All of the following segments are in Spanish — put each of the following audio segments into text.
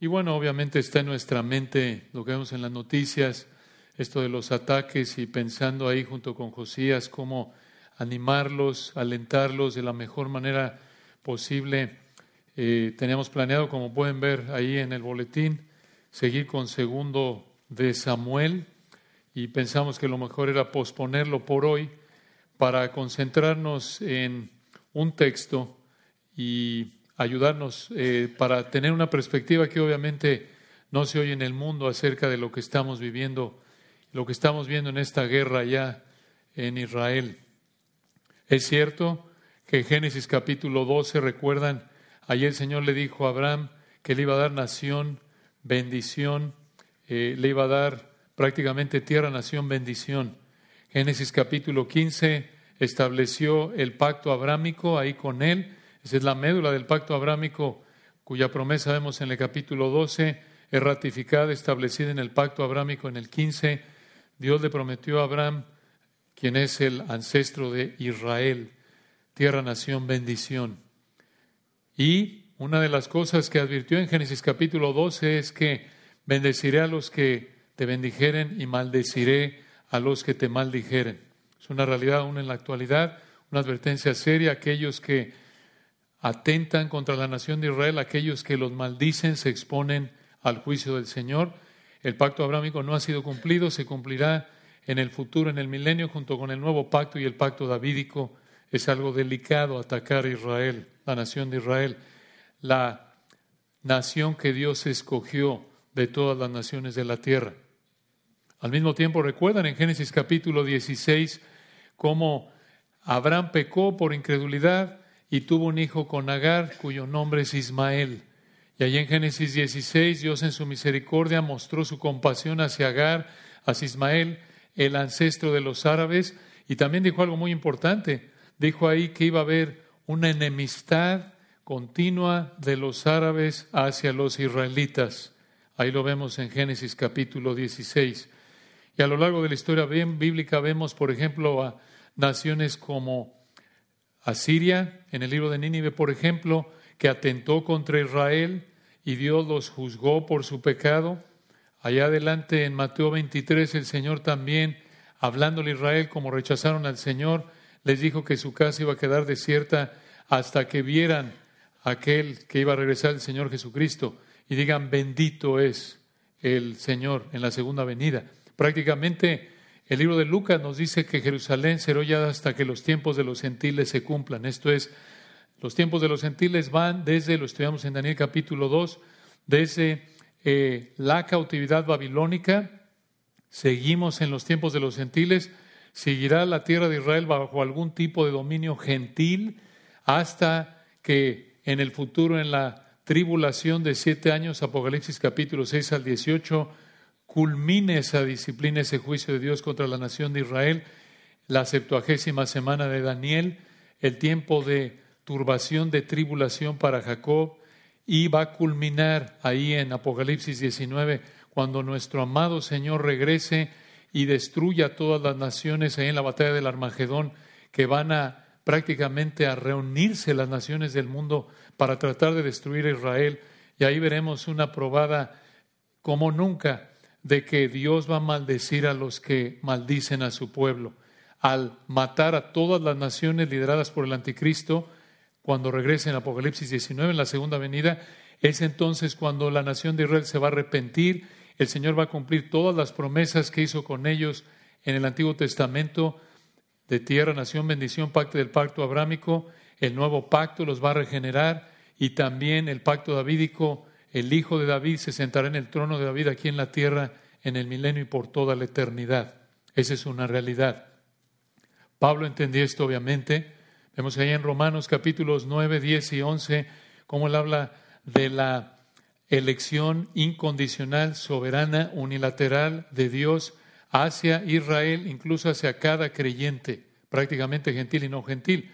Y bueno, obviamente está en nuestra mente lo que vemos en las noticias, esto de los ataques y pensando ahí junto con Josías cómo animarlos, alentarlos de la mejor manera posible. Eh, teníamos planeado, como pueden ver ahí en el boletín, seguir con segundo de Samuel y pensamos que lo mejor era posponerlo por hoy para concentrarnos en un texto y ayudarnos eh, para tener una perspectiva que obviamente no se oye en el mundo acerca de lo que estamos viviendo, lo que estamos viendo en esta guerra ya en Israel. Es cierto que Génesis capítulo 12, recuerdan, allí el Señor le dijo a Abraham que le iba a dar nación, bendición, eh, le iba a dar prácticamente tierra, nación, bendición. Génesis capítulo 15 estableció el pacto abrámico ahí con él es la médula del pacto abrámico cuya promesa vemos en el capítulo 12, es ratificada, establecida en el pacto abrámico en el 15. Dios le prometió a Abraham, quien es el ancestro de Israel, tierra, nación, bendición. Y una de las cosas que advirtió en Génesis capítulo 12 es que bendeciré a los que te bendijeren y maldeciré a los que te maldijeren. Es una realidad aún en la actualidad, una advertencia seria a aquellos que atentan contra la nación de Israel, aquellos que los maldicen se exponen al juicio del Señor. El pacto abrámico no ha sido cumplido, se cumplirá en el futuro, en el milenio, junto con el nuevo pacto y el pacto davídico. Es algo delicado atacar a Israel, la nación de Israel, la nación que Dios escogió de todas las naciones de la tierra. Al mismo tiempo, recuerdan en Génesis capítulo 16 cómo Abraham pecó por incredulidad, y tuvo un hijo con Agar, cuyo nombre es Ismael. Y allí en Génesis 16, Dios en su misericordia mostró su compasión hacia Agar, hacia Ismael, el ancestro de los árabes, y también dijo algo muy importante. Dijo ahí que iba a haber una enemistad continua de los árabes hacia los israelitas. Ahí lo vemos en Génesis capítulo 16. Y a lo largo de la historia bíblica vemos, por ejemplo, a naciones como Asiria, en el libro de Nínive, por ejemplo, que atentó contra Israel y Dios los juzgó por su pecado. Allá adelante en Mateo 23 el Señor también, hablándole a Israel como rechazaron al Señor, les dijo que su casa iba a quedar desierta hasta que vieran aquel que iba a regresar el Señor Jesucristo y digan bendito es el Señor en la segunda venida. Prácticamente el libro de Lucas nos dice que Jerusalén será hollada hasta que los tiempos de los gentiles se cumplan. Esto es, los tiempos de los gentiles van desde, lo estudiamos en Daniel capítulo 2, desde eh, la cautividad babilónica, seguimos en los tiempos de los gentiles, seguirá la tierra de Israel bajo algún tipo de dominio gentil hasta que en el futuro, en la tribulación de siete años, Apocalipsis capítulo 6 al 18, culmine esa disciplina, ese juicio de Dios contra la nación de Israel, la septuagésima semana de Daniel, el tiempo de turbación, de tribulación para Jacob, y va a culminar ahí en Apocalipsis 19, cuando nuestro amado Señor regrese y destruya todas las naciones ahí en la batalla del Armagedón, que van a prácticamente a reunirse las naciones del mundo para tratar de destruir a Israel. Y ahí veremos una probada como nunca de que Dios va a maldecir a los que maldicen a su pueblo. Al matar a todas las naciones lideradas por el anticristo, cuando regrese en Apocalipsis 19, en la segunda venida, es entonces cuando la nación de Israel se va a arrepentir, el Señor va a cumplir todas las promesas que hizo con ellos en el Antiguo Testamento de tierra, nación, bendición, pacto del pacto abrámico, el nuevo pacto los va a regenerar y también el pacto davídico el Hijo de David se sentará en el trono de David aquí en la tierra en el milenio y por toda la eternidad. Esa es una realidad. Pablo entendió esto obviamente. Vemos ahí en Romanos capítulos 9, 10 y 11 cómo él habla de la elección incondicional, soberana, unilateral de Dios hacia Israel, incluso hacia cada creyente, prácticamente gentil y no gentil.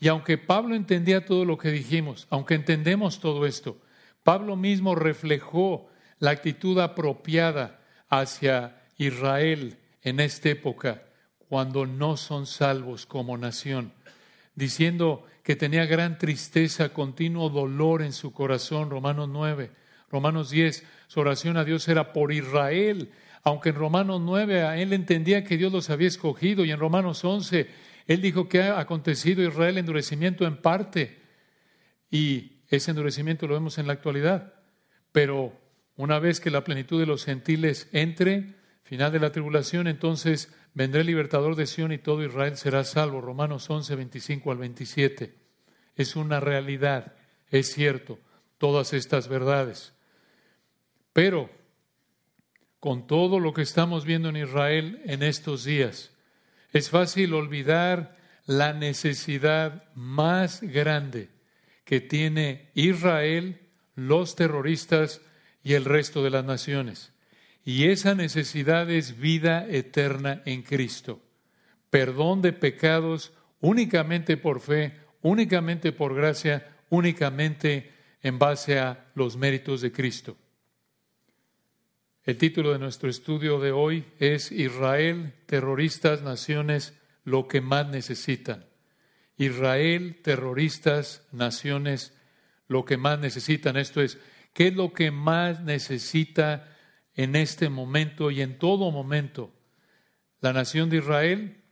Y aunque Pablo entendía todo lo que dijimos, aunque entendemos todo esto, Pablo mismo reflejó la actitud apropiada hacia Israel en esta época, cuando no son salvos como nación, diciendo que tenía gran tristeza, continuo dolor en su corazón, Romanos 9, Romanos 10, su oración a Dios era por Israel, aunque en Romanos 9 él entendía que Dios los había escogido y en Romanos 11 él dijo que ha acontecido Israel endurecimiento en parte y ese endurecimiento lo vemos en la actualidad. Pero una vez que la plenitud de los gentiles entre, final de la tribulación, entonces vendrá el libertador de Sión y todo Israel será salvo. Romanos 11, 25 al 27. Es una realidad, es cierto, todas estas verdades. Pero con todo lo que estamos viendo en Israel en estos días, es fácil olvidar la necesidad más grande que tiene Israel, los terroristas y el resto de las naciones. Y esa necesidad es vida eterna en Cristo. Perdón de pecados únicamente por fe, únicamente por gracia, únicamente en base a los méritos de Cristo. El título de nuestro estudio de hoy es Israel, terroristas, naciones, lo que más necesitan. Israel, terroristas, naciones, lo que más necesitan. Esto es, ¿qué es lo que más necesita en este momento y en todo momento? La nación de Israel,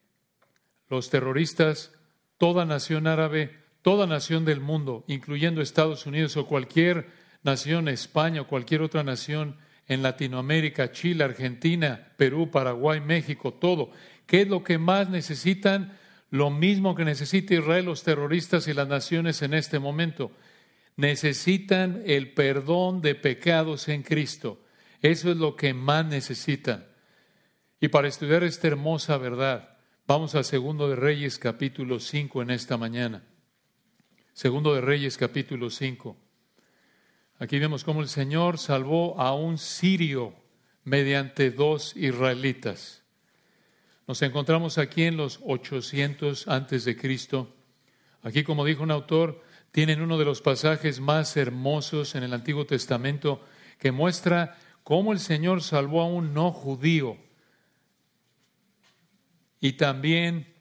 los terroristas, toda nación árabe, toda nación del mundo, incluyendo Estados Unidos o cualquier nación, España o cualquier otra nación en Latinoamérica, Chile, Argentina, Perú, Paraguay, México, todo. ¿Qué es lo que más necesitan? Lo mismo que necesita Israel, los terroristas y las naciones en este momento. Necesitan el perdón de pecados en Cristo. Eso es lo que más necesitan. Y para estudiar esta hermosa verdad, vamos a Segundo de Reyes capítulo 5 en esta mañana. Segundo de Reyes capítulo 5. Aquí vemos cómo el Señor salvó a un sirio mediante dos israelitas. Nos encontramos aquí en los 800 antes de Cristo. Aquí, como dijo un autor, tienen uno de los pasajes más hermosos en el Antiguo Testamento que muestra cómo el Señor salvó a un no judío y también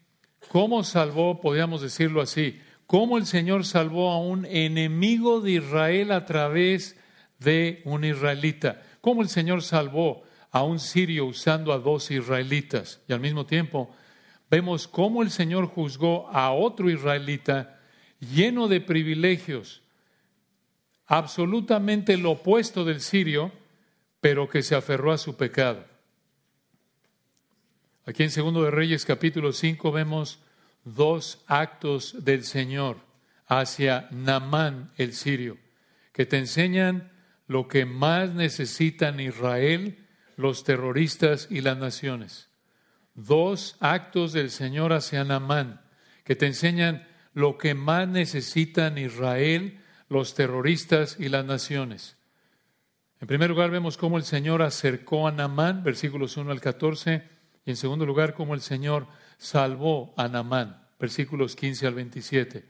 cómo salvó, podríamos decirlo así, cómo el Señor salvó a un enemigo de Israel a través de un israelita, cómo el Señor salvó a un sirio usando a dos israelitas. Y al mismo tiempo vemos cómo el Señor juzgó a otro israelita lleno de privilegios, absolutamente lo opuesto del sirio, pero que se aferró a su pecado. Aquí en Segundo de Reyes capítulo 5 vemos dos actos del Señor hacia Namán el sirio, que te enseñan lo que más necesitan Israel, los terroristas y las naciones. Dos actos del Señor hacia Namán, que te enseñan lo que más necesitan Israel, los terroristas y las naciones. En primer lugar, vemos cómo el Señor acercó a Namán, versículos 1 al 14, y en segundo lugar, cómo el Señor salvó a Namán, versículos 15 al 27.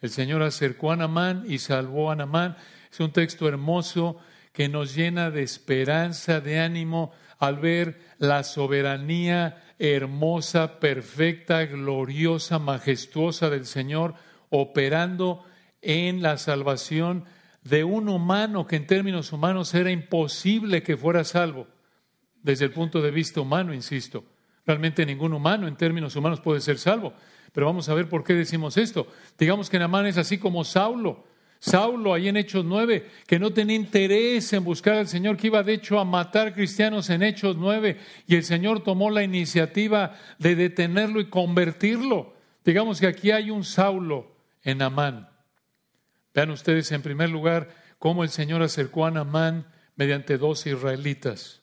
El Señor acercó a Namán y salvó a Namán. Es un texto hermoso que nos llena de esperanza, de ánimo al ver la soberanía hermosa, perfecta, gloriosa, majestuosa del Señor operando en la salvación de un humano que en términos humanos era imposible que fuera salvo, desde el punto de vista humano, insisto. Realmente ningún humano en términos humanos puede ser salvo. Pero vamos a ver por qué decimos esto. Digamos que Namán es así como Saulo. Saulo, ahí en Hechos 9, que no tenía interés en buscar al Señor, que iba de hecho a matar cristianos en Hechos 9, y el Señor tomó la iniciativa de detenerlo y convertirlo. Digamos que aquí hay un Saulo en Namán. Vean ustedes en primer lugar cómo el Señor acercó a Namán mediante dos israelitas.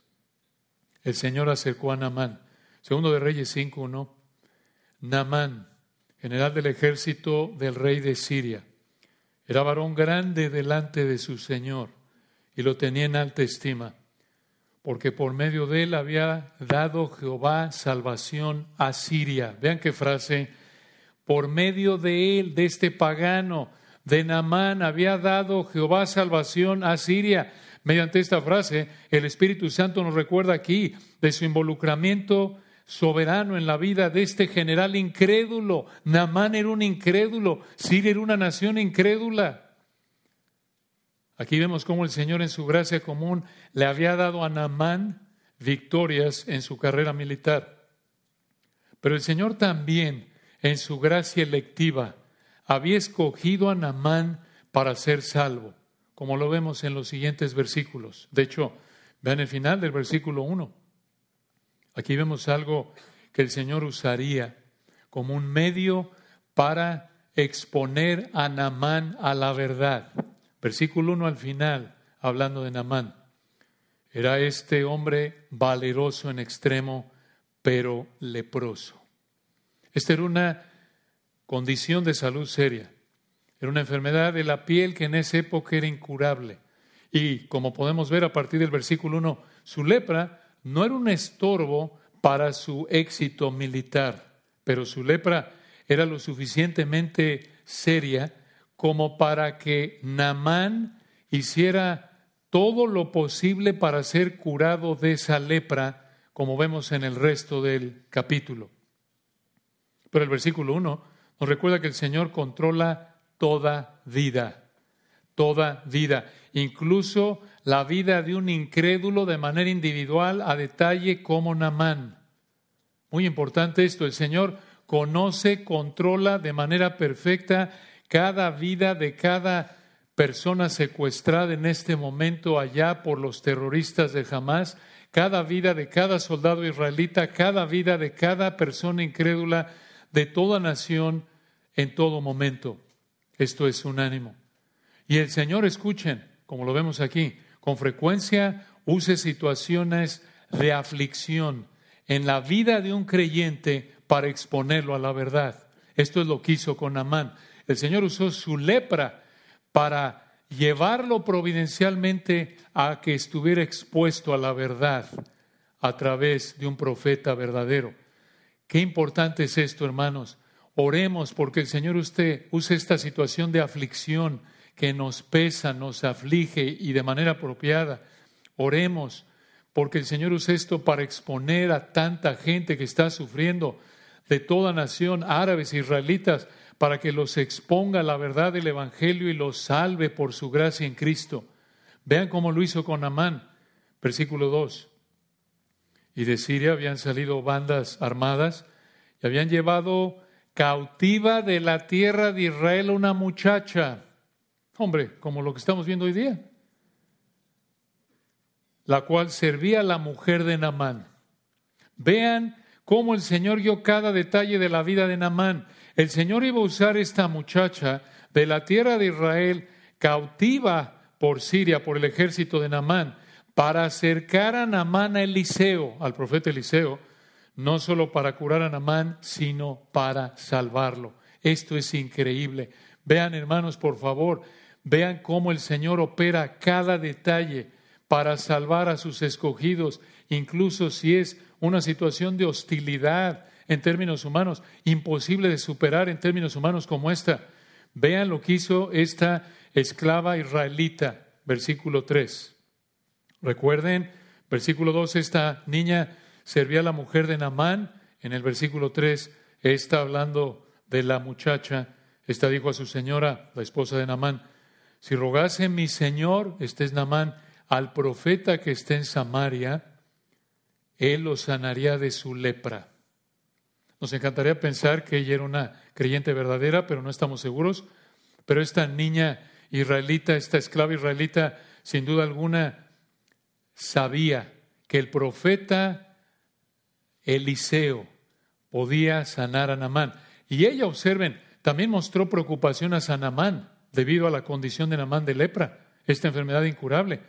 El Señor acercó a Namán. Segundo de Reyes 5, 1. Namán, general del ejército del rey de Siria, era varón grande delante de su Señor y lo tenía en alta estima, porque por medio de él había dado Jehová salvación a Siria. Vean qué frase, por medio de él, de este pagano, de Namán, había dado Jehová salvación a Siria. Mediante esta frase, el Espíritu Santo nos recuerda aquí de su involucramiento soberano en la vida de este general incrédulo. Namán era un incrédulo, Siria era una nación incrédula. Aquí vemos cómo el Señor en su gracia común le había dado a Namán victorias en su carrera militar. Pero el Señor también, en su gracia electiva, había escogido a Namán para ser salvo, como lo vemos en los siguientes versículos. De hecho, vean el final del versículo 1. Aquí vemos algo que el Señor usaría como un medio para exponer a Namán a la verdad. Versículo 1 al final, hablando de Namán. Era este hombre valeroso en extremo, pero leproso. Esta era una condición de salud seria. Era una enfermedad de la piel que en esa época era incurable. Y como podemos ver a partir del versículo 1, su lepra no era un estorbo para su éxito militar, pero su lepra era lo suficientemente seria como para que Namán hiciera todo lo posible para ser curado de esa lepra, como vemos en el resto del capítulo. Pero el versículo 1 nos recuerda que el Señor controla toda vida, toda vida, incluso la vida de un incrédulo de manera individual a detalle como Namán. Muy importante esto, el Señor conoce, controla de manera perfecta cada vida de cada persona secuestrada en este momento allá por los terroristas de Hamas, cada vida de cada soldado israelita, cada vida de cada persona incrédula de toda nación en todo momento. Esto es un ánimo. Y el Señor, escuchen, como lo vemos aquí, con frecuencia use situaciones de aflicción en la vida de un creyente para exponerlo a la verdad. Esto es lo que hizo con Amán. El Señor usó su lepra para llevarlo providencialmente a que estuviera expuesto a la verdad a través de un profeta verdadero. Qué importante es esto, hermanos. Oremos porque el Señor usted use esta situación de aflicción que nos pesa, nos aflige y de manera apropiada. Oremos porque el Señor use esto para exponer a tanta gente que está sufriendo de toda nación, árabes, israelitas, para que los exponga la verdad del Evangelio y los salve por su gracia en Cristo. Vean cómo lo hizo con Amán, versículo 2. Y de Siria habían salido bandas armadas y habían llevado cautiva de la tierra de Israel una muchacha, hombre, como lo que estamos viendo hoy día, la cual servía a la mujer de Namán. Vean cómo el Señor dio cada detalle de la vida de Namán. El Señor iba a usar esta muchacha de la tierra de Israel, cautiva por Siria, por el ejército de Namán, para acercar a Namán a Eliseo, al profeta Eliseo, no solo para curar a Namán, sino para salvarlo. Esto es increíble. Vean, hermanos, por favor, vean cómo el Señor opera cada detalle para salvar a sus escogidos, incluso si es una situación de hostilidad, en términos humanos, imposible de superar en términos humanos como esta. Vean lo que hizo esta esclava israelita, versículo 3. Recuerden, versículo 2, esta niña servía a la mujer de Namán. En el versículo 3 está hablando de la muchacha. Esta dijo a su señora, la esposa de Namán, si rogase mi señor, este es Namán, al profeta que esté en Samaria, él lo sanaría de su lepra. Nos encantaría pensar que ella era una creyente verdadera, pero no estamos seguros. Pero esta niña israelita, esta esclava israelita, sin duda alguna, sabía que el profeta Eliseo podía sanar a Namán. Y ella, observen, también mostró preocupación a Sanamán debido a la condición de Namán de lepra, esta enfermedad incurable.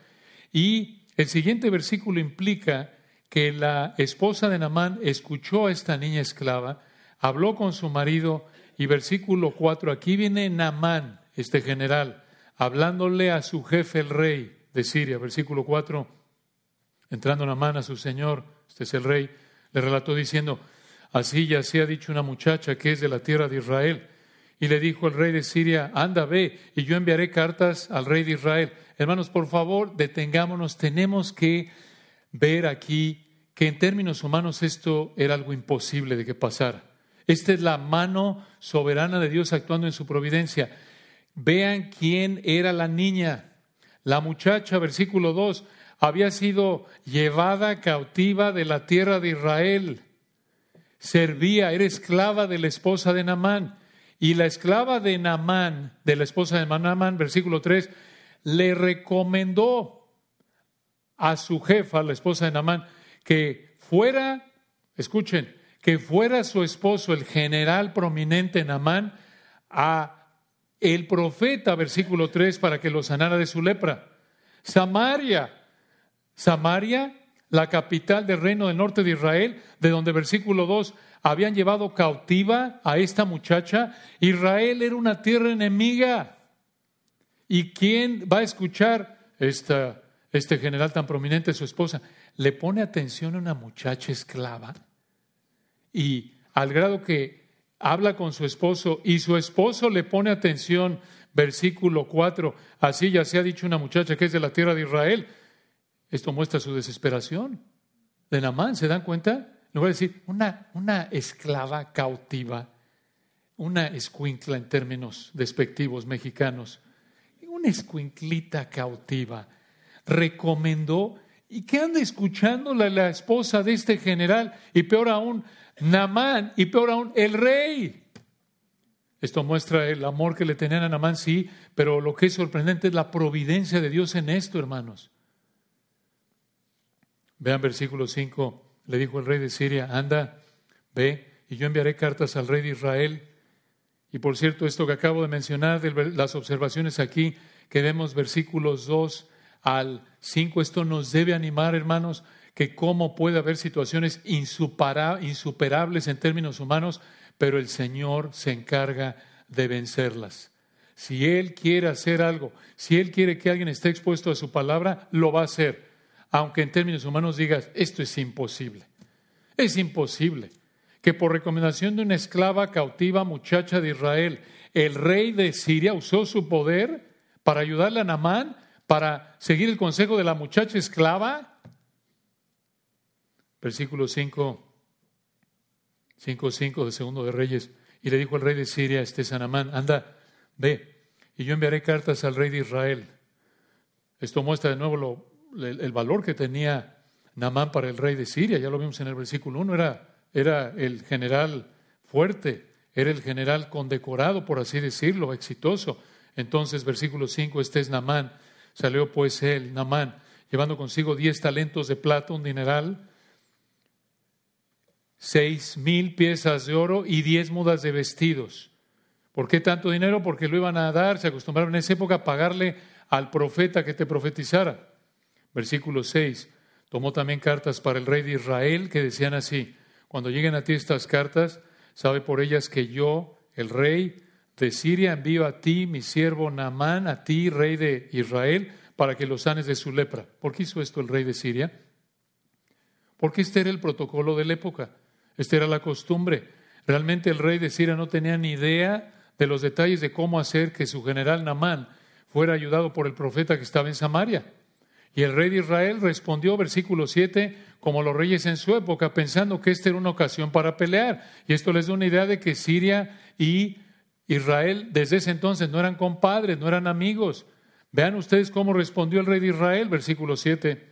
Y el siguiente versículo implica que la esposa de Namán escuchó a esta niña esclava, habló con su marido y versículo 4, aquí viene Namán, este general, hablándole a su jefe el rey de Siria, versículo 4, entrando Namán a su señor, este es el rey, le relató diciendo, así ya se ha dicho una muchacha que es de la tierra de Israel. Y le dijo el rey de Siria, anda, ve, y yo enviaré cartas al rey de Israel. Hermanos, por favor, detengámonos, tenemos que ver aquí que en términos humanos esto era algo imposible de que pasara. Esta es la mano soberana de Dios actuando en su providencia. Vean quién era la niña. La muchacha, versículo 2, había sido llevada cautiva de la tierra de Israel. Servía, era esclava de la esposa de Namán. Y la esclava de Namán, de la esposa de Namán, versículo 3, le recomendó a su jefa, la esposa de Namán, que fuera, escuchen, que fuera su esposo, el general prominente Namán, a el profeta, versículo 3, para que lo sanara de su lepra. Samaria, Samaria, la capital del reino del norte de Israel, de donde versículo 2 habían llevado cautiva a esta muchacha. Israel era una tierra enemiga. ¿Y quién va a escuchar este general tan prominente, su esposa? Le pone atención a una muchacha esclava y al grado que habla con su esposo y su esposo le pone atención, versículo 4, así ya se ha dicho una muchacha que es de la tierra de Israel. Esto muestra su desesperación. De Namán, ¿se dan cuenta? Le voy a decir, una, una esclava cautiva, una escuincla en términos despectivos mexicanos, una escuinclita cautiva, recomendó, y que anda escuchándola la esposa de este general, y peor aún, Namán y peor aún, el rey. Esto muestra el amor que le tenían a Namán, sí, pero lo que es sorprendente es la providencia de Dios en esto, hermanos. Vean versículo 5, le dijo el rey de Siria, anda, ve, y yo enviaré cartas al rey de Israel. Y por cierto, esto que acabo de mencionar, las observaciones aquí, que vemos versículos 2 al 5, esto nos debe animar, hermanos, que cómo puede haber situaciones insuperables en términos humanos, pero el Señor se encarga de vencerlas. Si Él quiere hacer algo, si Él quiere que alguien esté expuesto a su palabra, lo va a hacer. Aunque en términos humanos digas, esto es imposible. Es imposible que por recomendación de una esclava cautiva muchacha de Israel, el rey de Siria usó su poder para ayudarle a Namán, para seguir el consejo de la muchacha esclava versículo 5, 5, 5 de Segundo de Reyes. Y le dijo al rey de Siria, este Sanamán, anda, ve, y yo enviaré cartas al rey de Israel. Esto muestra de nuevo lo, el, valor que tenía Namán para el rey de Siria. Ya lo vimos en el versículo 1, era, era el general fuerte, era el general condecorado, por así decirlo, exitoso. Entonces, versículo 5, este es Namán. Salió pues él, Namán, llevando consigo diez talentos de plata, un dineral, seis mil piezas de oro y diez mudas de vestidos. ¿Por qué tanto dinero? Porque lo iban a dar, se acostumbraron en esa época a pagarle al profeta que te profetizara. Versículo 6. Tomó también cartas para el rey de Israel que decían así, cuando lleguen a ti estas cartas, sabe por ellas que yo, el rey de Siria, envío a ti, mi siervo Naamán, a ti, rey de Israel, para que los sanes de su lepra. ¿Por qué hizo esto el rey de Siria? Porque este era el protocolo de la época. Esta era la costumbre. Realmente el rey de Siria no tenía ni idea de los detalles de cómo hacer que su general Namán fuera ayudado por el profeta que estaba en Samaria. Y el rey de Israel respondió, versículo 7, como los reyes en su época, pensando que esta era una ocasión para pelear. Y esto les da una idea de que Siria y Israel desde ese entonces no eran compadres, no eran amigos. Vean ustedes cómo respondió el rey de Israel, versículo 7.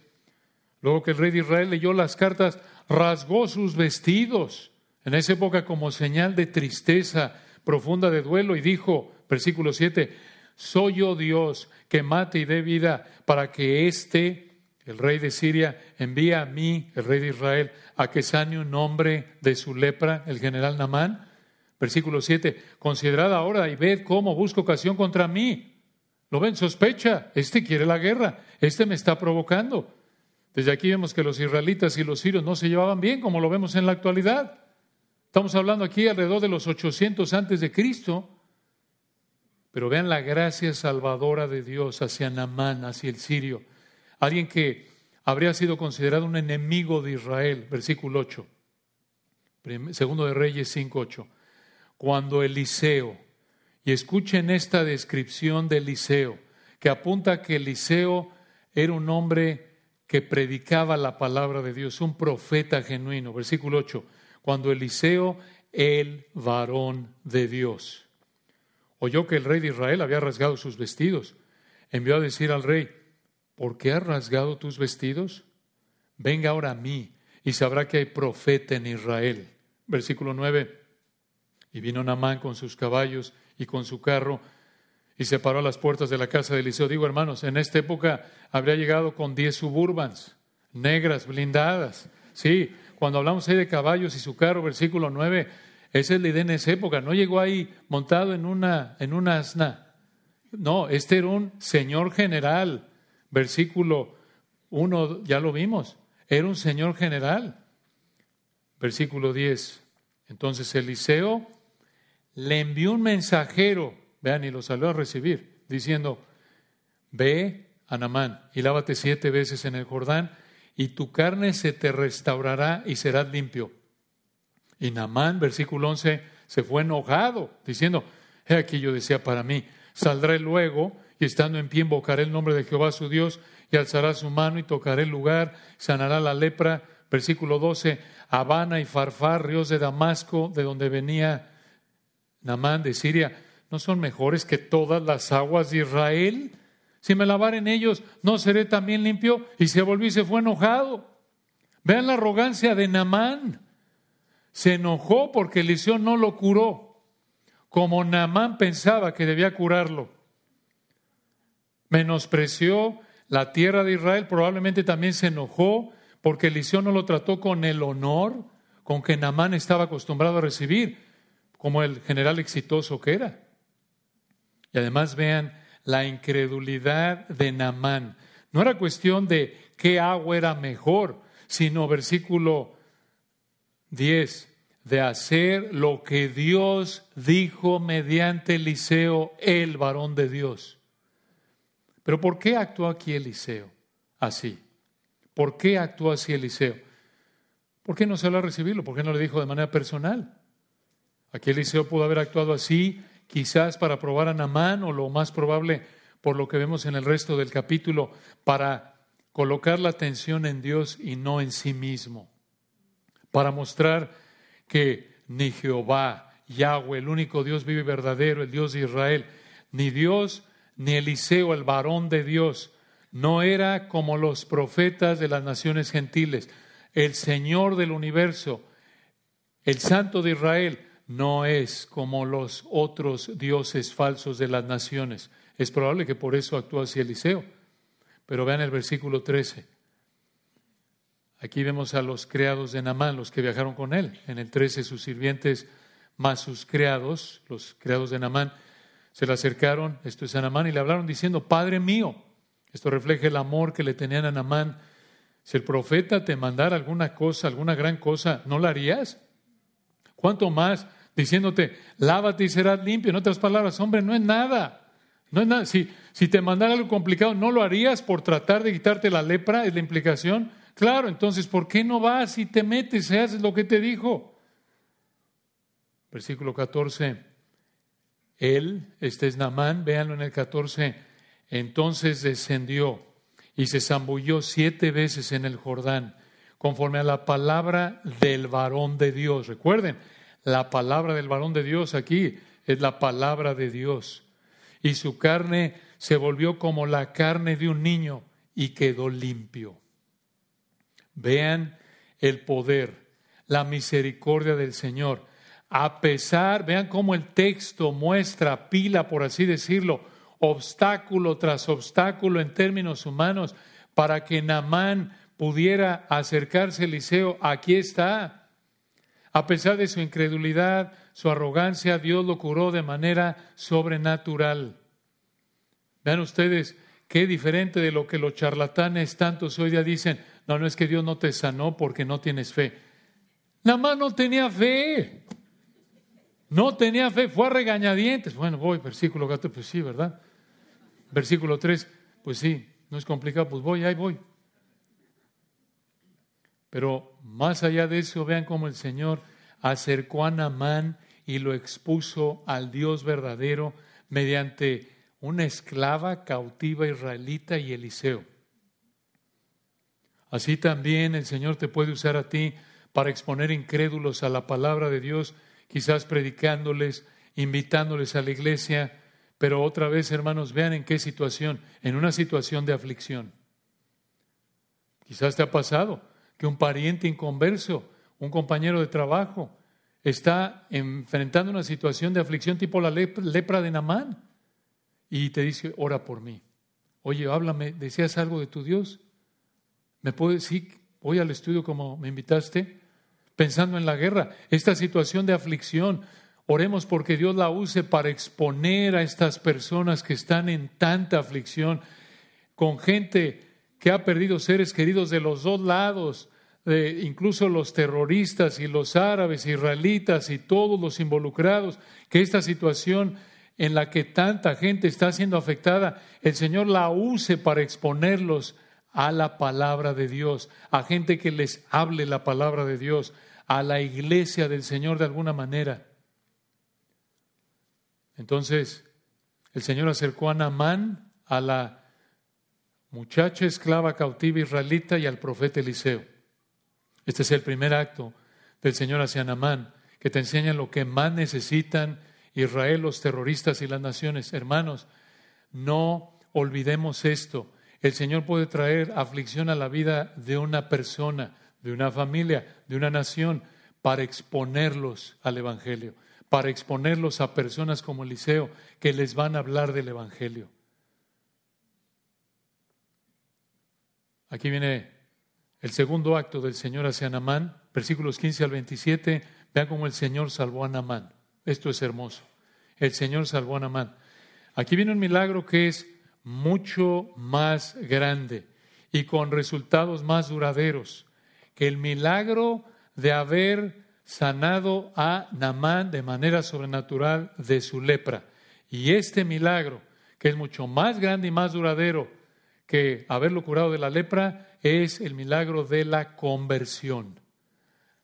Luego que el rey de Israel leyó las cartas, rasgó sus vestidos en esa época como señal de tristeza profunda de duelo y dijo, versículo 7, soy yo Dios que mate y dé vida para que éste, el rey de Siria, envíe a mí, el rey de Israel, a que sane un hombre de su lepra, el general Namán. Versículo 7, considerad ahora y ved cómo busca ocasión contra mí. ¿Lo ven? Sospecha, este quiere la guerra, este me está provocando. Desde aquí vemos que los israelitas y los sirios no se llevaban bien, como lo vemos en la actualidad. Estamos hablando aquí alrededor de los 800 antes de Cristo. Pero vean la gracia salvadora de Dios hacia Namán, hacia el sirio. Alguien que habría sido considerado un enemigo de Israel. Versículo 8. Segundo de Reyes 5.8. Cuando Eliseo, y escuchen esta descripción de Eliseo, que apunta que Eliseo era un hombre que predicaba la palabra de Dios, un profeta genuino. Versículo 8, cuando Eliseo, el varón de Dios, oyó que el rey de Israel había rasgado sus vestidos, envió a decir al rey, ¿por qué has rasgado tus vestidos? Venga ahora a mí y sabrá que hay profeta en Israel. Versículo 9. Y vino Namán con sus caballos y con su carro y se paró a las puertas de la casa de Eliseo. Digo, hermanos, en esta época habría llegado con diez suburbans, negras, blindadas. Sí, cuando hablamos ahí de caballos y su carro, versículo 9, esa es la idea en esa época. No llegó ahí montado en una, en una asna. No, este era un señor general. Versículo 1, ya lo vimos. Era un señor general. Versículo 10. Entonces Eliseo le envió un mensajero, vean, y lo salió a recibir, diciendo, ve a Namán y lávate siete veces en el Jordán, y tu carne se te restaurará y serás limpio. Y Namán, versículo 11, se fue enojado, diciendo, he aquí yo decía para mí, saldré luego y estando en pie invocaré el nombre de Jehová su Dios y alzará su mano y tocaré el lugar, sanará la lepra. Versículo 12, Habana y Farfar, ríos de Damasco, de donde venía Namán de Siria, ¿no son mejores que todas las aguas de Israel? Si me lavar en ellos, ¿no seré también limpio? Y se volvió y se fue enojado. Vean la arrogancia de Namán. Se enojó porque Eliseo no lo curó, como Namán pensaba que debía curarlo. Menospreció la tierra de Israel, probablemente también se enojó porque Eliseo no lo trató con el honor con que Namán estaba acostumbrado a recibir, como el general exitoso que era. Y además vean la incredulidad de Namán. No era cuestión de qué agua era mejor, sino versículo 10, de hacer lo que Dios dijo mediante Eliseo, el varón de Dios. Pero ¿por qué actuó aquí Eliseo así? ¿Por qué actuó así Eliseo? ¿Por qué no se lo a recibirlo? ¿Por qué no le dijo de manera personal? Aquí Eliseo pudo haber actuado así, quizás para probar a Namán, o lo más probable, por lo que vemos en el resto del capítulo, para colocar la atención en Dios y no en sí mismo para mostrar que ni Jehová, Yahweh, el único Dios vive y verdadero, el Dios de Israel, ni Dios, ni Eliseo, el varón de Dios, no era como los profetas de las naciones gentiles. El Señor del universo, el Santo de Israel, no es como los otros dioses falsos de las naciones. Es probable que por eso actúa así Eliseo. Pero vean el versículo 13. Aquí vemos a los criados de Namán, los que viajaron con él. En el 13, sus sirvientes más sus criados, los criados de Namán, se le acercaron, esto es a Namán, y le hablaron diciendo, Padre mío, esto refleja el amor que le tenían a Namán. Si el profeta te mandara alguna cosa, alguna gran cosa, ¿no la harías? ¿Cuánto más diciéndote, lávate y serás limpio? En otras palabras, hombre, no es nada. No es nada. Si, si te mandara algo complicado, ¿no lo harías por tratar de quitarte la lepra? Es la implicación. Claro, entonces, ¿por qué no vas y te metes y haces lo que te dijo? Versículo 14. Él, este es Namán, véanlo en el 14, entonces descendió y se zambulló siete veces en el Jordán, conforme a la palabra del varón de Dios. Recuerden, la palabra del varón de Dios aquí es la palabra de Dios. Y su carne se volvió como la carne de un niño y quedó limpio. Vean el poder, la misericordia del Señor. A pesar, vean cómo el texto muestra pila, por así decirlo, obstáculo tras obstáculo en términos humanos para que Namán pudiera acercarse a Eliseo. Aquí está. A pesar de su incredulidad, su arrogancia, Dios lo curó de manera sobrenatural. Vean ustedes qué diferente de lo que los charlatanes tantos hoy día dicen. No, no es que Dios no te sanó porque no tienes fe. Nada más no tenía fe. No tenía fe, fue a regañadientes. Bueno, voy, versículo 4, pues sí, ¿verdad? Versículo 3, pues sí, no es complicado, pues voy, ahí voy. Pero más allá de eso, vean cómo el Señor acercó a Namán y lo expuso al Dios verdadero mediante una esclava cautiva israelita y Eliseo. Así también el Señor te puede usar a ti para exponer incrédulos a la palabra de Dios, quizás predicándoles, invitándoles a la iglesia, pero otra vez, hermanos, vean en qué situación, en una situación de aflicción. Quizás te ha pasado que un pariente inconverso, un compañero de trabajo, está enfrentando una situación de aflicción tipo la lepra de Namán y te dice, ora por mí. Oye, háblame, ¿deseas algo de tu Dios? ¿Me puedes, sí, voy al estudio como me invitaste? Pensando en la guerra, esta situación de aflicción, oremos porque Dios la use para exponer a estas personas que están en tanta aflicción, con gente que ha perdido seres queridos de los dos lados, incluso los terroristas y los árabes, israelitas y todos los involucrados, que esta situación en la que tanta gente está siendo afectada, el Señor la use para exponerlos a la palabra de Dios, a gente que les hable la palabra de Dios, a la iglesia del Señor de alguna manera. Entonces, el Señor acercó a Naamán, a la muchacha esclava cautiva israelita y al profeta Eliseo. Este es el primer acto del Señor hacia Naamán, que te enseña lo que más necesitan Israel, los terroristas y las naciones. Hermanos, no olvidemos esto. El Señor puede traer aflicción a la vida de una persona, de una familia, de una nación, para exponerlos al Evangelio, para exponerlos a personas como Eliseo, que les van a hablar del Evangelio. Aquí viene el segundo acto del Señor hacia Namán, versículos 15 al 27. Vean cómo el Señor salvó a Namán. Esto es hermoso. El Señor salvó a Namán. Aquí viene un milagro que es mucho más grande y con resultados más duraderos que el milagro de haber sanado a Namán de manera sobrenatural de su lepra. Y este milagro, que es mucho más grande y más duradero que haberlo curado de la lepra, es el milagro de la conversión,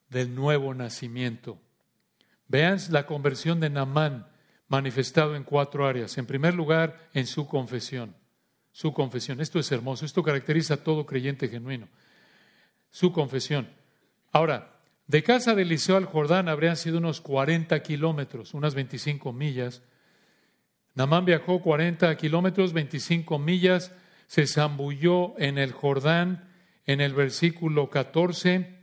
del nuevo nacimiento. Vean la conversión de Namán manifestado en cuatro áreas. En primer lugar, en su confesión. Su confesión. Esto es hermoso. Esto caracteriza a todo creyente genuino. Su confesión. Ahora, de casa de Eliseo al Jordán habrían sido unos 40 kilómetros, unas 25 millas. Namán viajó 40 kilómetros, 25 millas, se zambulló en el Jordán en el versículo 14,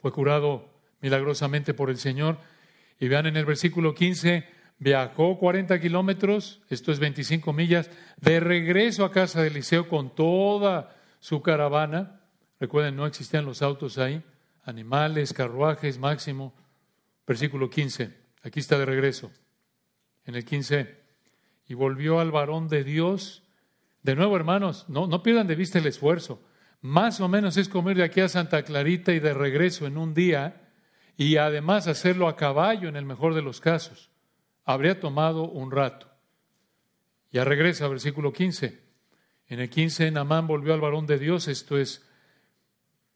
fue curado milagrosamente por el Señor. Y vean en el versículo 15, viajó 40 kilómetros, esto es 25 millas, de regreso a casa de Eliseo con toda su caravana. Recuerden, no existían los autos ahí, animales, carruajes, máximo. Versículo 15, aquí está de regreso. En el 15, y volvió al varón de Dios. De nuevo, hermanos, no, no pierdan de vista el esfuerzo. Más o menos es comer de aquí a Santa Clarita y de regreso en un día y además hacerlo a caballo en el mejor de los casos. Habría tomado un rato. Ya regresa, versículo 15. En el 15, Namán volvió al varón de Dios, esto es,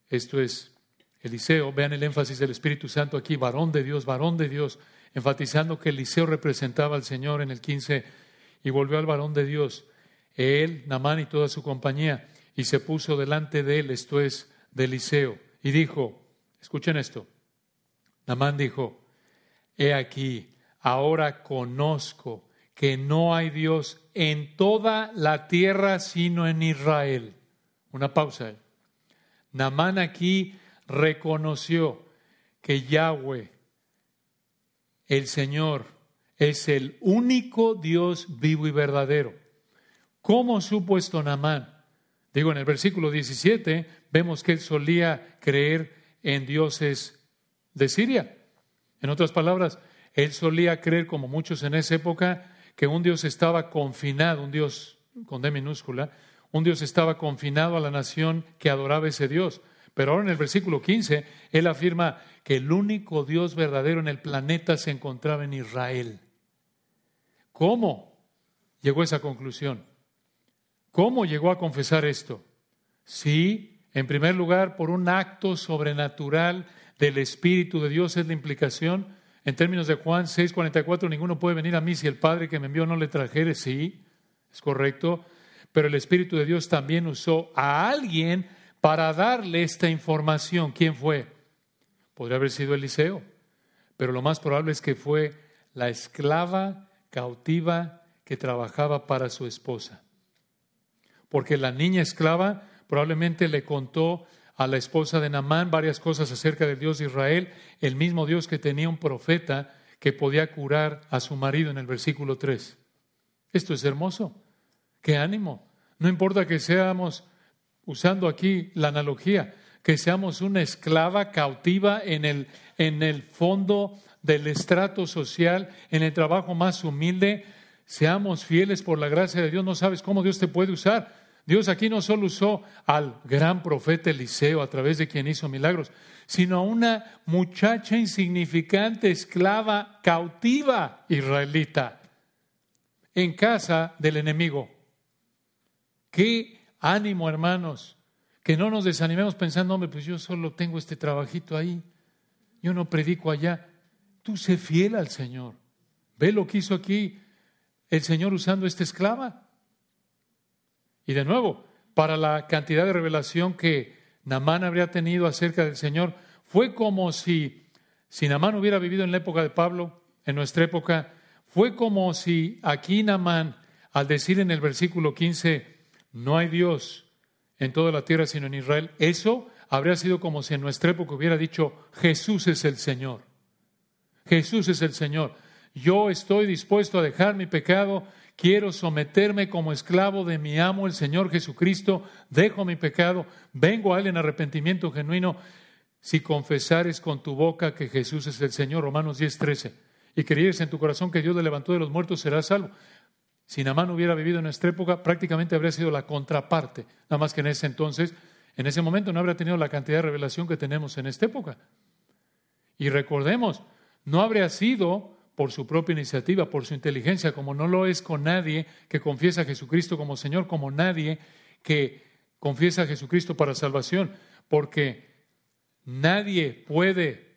esto es Eliseo. Vean el énfasis del Espíritu Santo aquí, varón de Dios, varón de Dios, enfatizando que Eliseo representaba al Señor en el 15 y volvió al varón de Dios. Él, Namán y toda su compañía, y se puso delante de él, esto es, de Eliseo, y dijo, escuchen esto, Namán dijo, he aquí, ahora conozco que no hay Dios en toda la tierra sino en Israel. Una pausa. Namán aquí reconoció que Yahweh, el Señor, es el único Dios vivo y verdadero. ¿Cómo supo esto Namán? Digo, en el versículo 17 vemos que él solía creer en dioses de Siria. En otras palabras, él solía creer, como muchos en esa época, que un Dios estaba confinado, un Dios con D minúscula, un Dios estaba confinado a la nación que adoraba ese Dios. Pero ahora en el versículo 15, él afirma que el único Dios verdadero en el planeta se encontraba en Israel. ¿Cómo llegó a esa conclusión? ¿Cómo llegó a confesar esto? Sí, en primer lugar, por un acto sobrenatural del Espíritu de Dios es la implicación. En términos de Juan 6:44, ninguno puede venir a mí si el Padre que me envió no le trajere. Sí, es correcto. Pero el Espíritu de Dios también usó a alguien para darle esta información. ¿Quién fue? Podría haber sido Eliseo, pero lo más probable es que fue la esclava cautiva que trabajaba para su esposa porque la niña esclava probablemente le contó a la esposa de Namán varias cosas acerca del Dios de Israel, el mismo Dios que tenía un profeta que podía curar a su marido en el versículo 3. Esto es hermoso. Qué ánimo. No importa que seamos, usando aquí la analogía, que seamos una esclava cautiva en el, en el fondo del estrato social, en el trabajo más humilde, seamos fieles por la gracia de Dios. No sabes cómo Dios te puede usar. Dios aquí no solo usó al gran profeta Eliseo a través de quien hizo milagros, sino a una muchacha insignificante, esclava, cautiva israelita, en casa del enemigo. Qué ánimo, hermanos, que no nos desanimemos pensando, hombre, pues yo solo tengo este trabajito ahí, yo no predico allá. Tú sé fiel al Señor. Ve lo que hizo aquí el Señor usando esta esclava. Y de nuevo, para la cantidad de revelación que Namán habría tenido acerca del Señor, fue como si, si Namán hubiera vivido en la época de Pablo, en nuestra época, fue como si aquí Namán, al decir en el versículo 15, no hay Dios en toda la tierra sino en Israel, eso habría sido como si en nuestra época hubiera dicho, Jesús es el Señor. Jesús es el Señor. Yo estoy dispuesto a dejar mi pecado quiero someterme como esclavo de mi amo, el Señor Jesucristo, dejo mi pecado, vengo a Él en arrepentimiento genuino, si confesares con tu boca que Jesús es el Señor, Romanos 10, 13, y creyeres en tu corazón que Dios le levantó de los muertos, serás salvo. Si Namán hubiera vivido en nuestra época, prácticamente habría sido la contraparte, nada más que en ese entonces, en ese momento no habría tenido la cantidad de revelación que tenemos en esta época. Y recordemos, no habría sido por su propia iniciativa, por su inteligencia, como no lo es con nadie que confiesa a Jesucristo como Señor, como nadie que confiesa a Jesucristo para salvación, porque nadie puede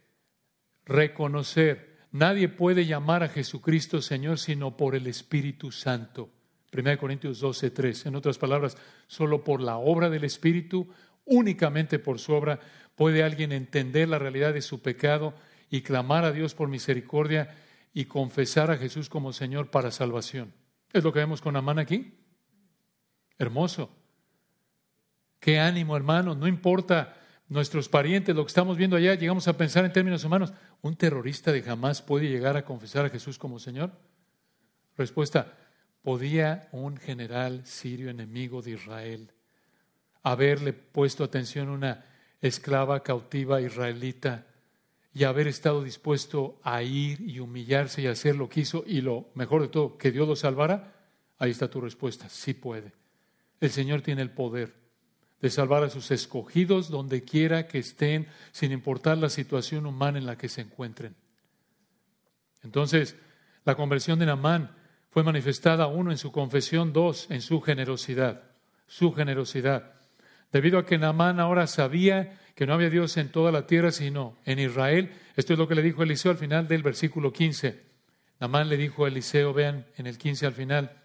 reconocer, nadie puede llamar a Jesucristo Señor sino por el Espíritu Santo. 1 Corintios 12, 3. En otras palabras, solo por la obra del Espíritu, únicamente por su obra, puede alguien entender la realidad de su pecado y clamar a Dios por misericordia y confesar a Jesús como Señor para salvación. Es lo que vemos con Amán aquí. Hermoso. Qué ánimo, hermano. No importa nuestros parientes, lo que estamos viendo allá, llegamos a pensar en términos humanos. ¿Un terrorista de jamás puede llegar a confesar a Jesús como Señor? Respuesta, ¿podía un general sirio enemigo de Israel haberle puesto atención a una esclava cautiva israelita y haber estado dispuesto a ir y humillarse y hacer lo que hizo y lo mejor de todo, que Dios lo salvara, ahí está tu respuesta, sí puede. El Señor tiene el poder de salvar a sus escogidos donde quiera que estén, sin importar la situación humana en la que se encuentren. Entonces, la conversión de Namán fue manifestada, uno, en su confesión, dos, en su generosidad, su generosidad. Debido a que Namán ahora sabía que no había Dios en toda la tierra sino en Israel. Esto es lo que le dijo Eliseo al final del versículo 15. Namán le dijo a Eliseo, vean en el 15 al final,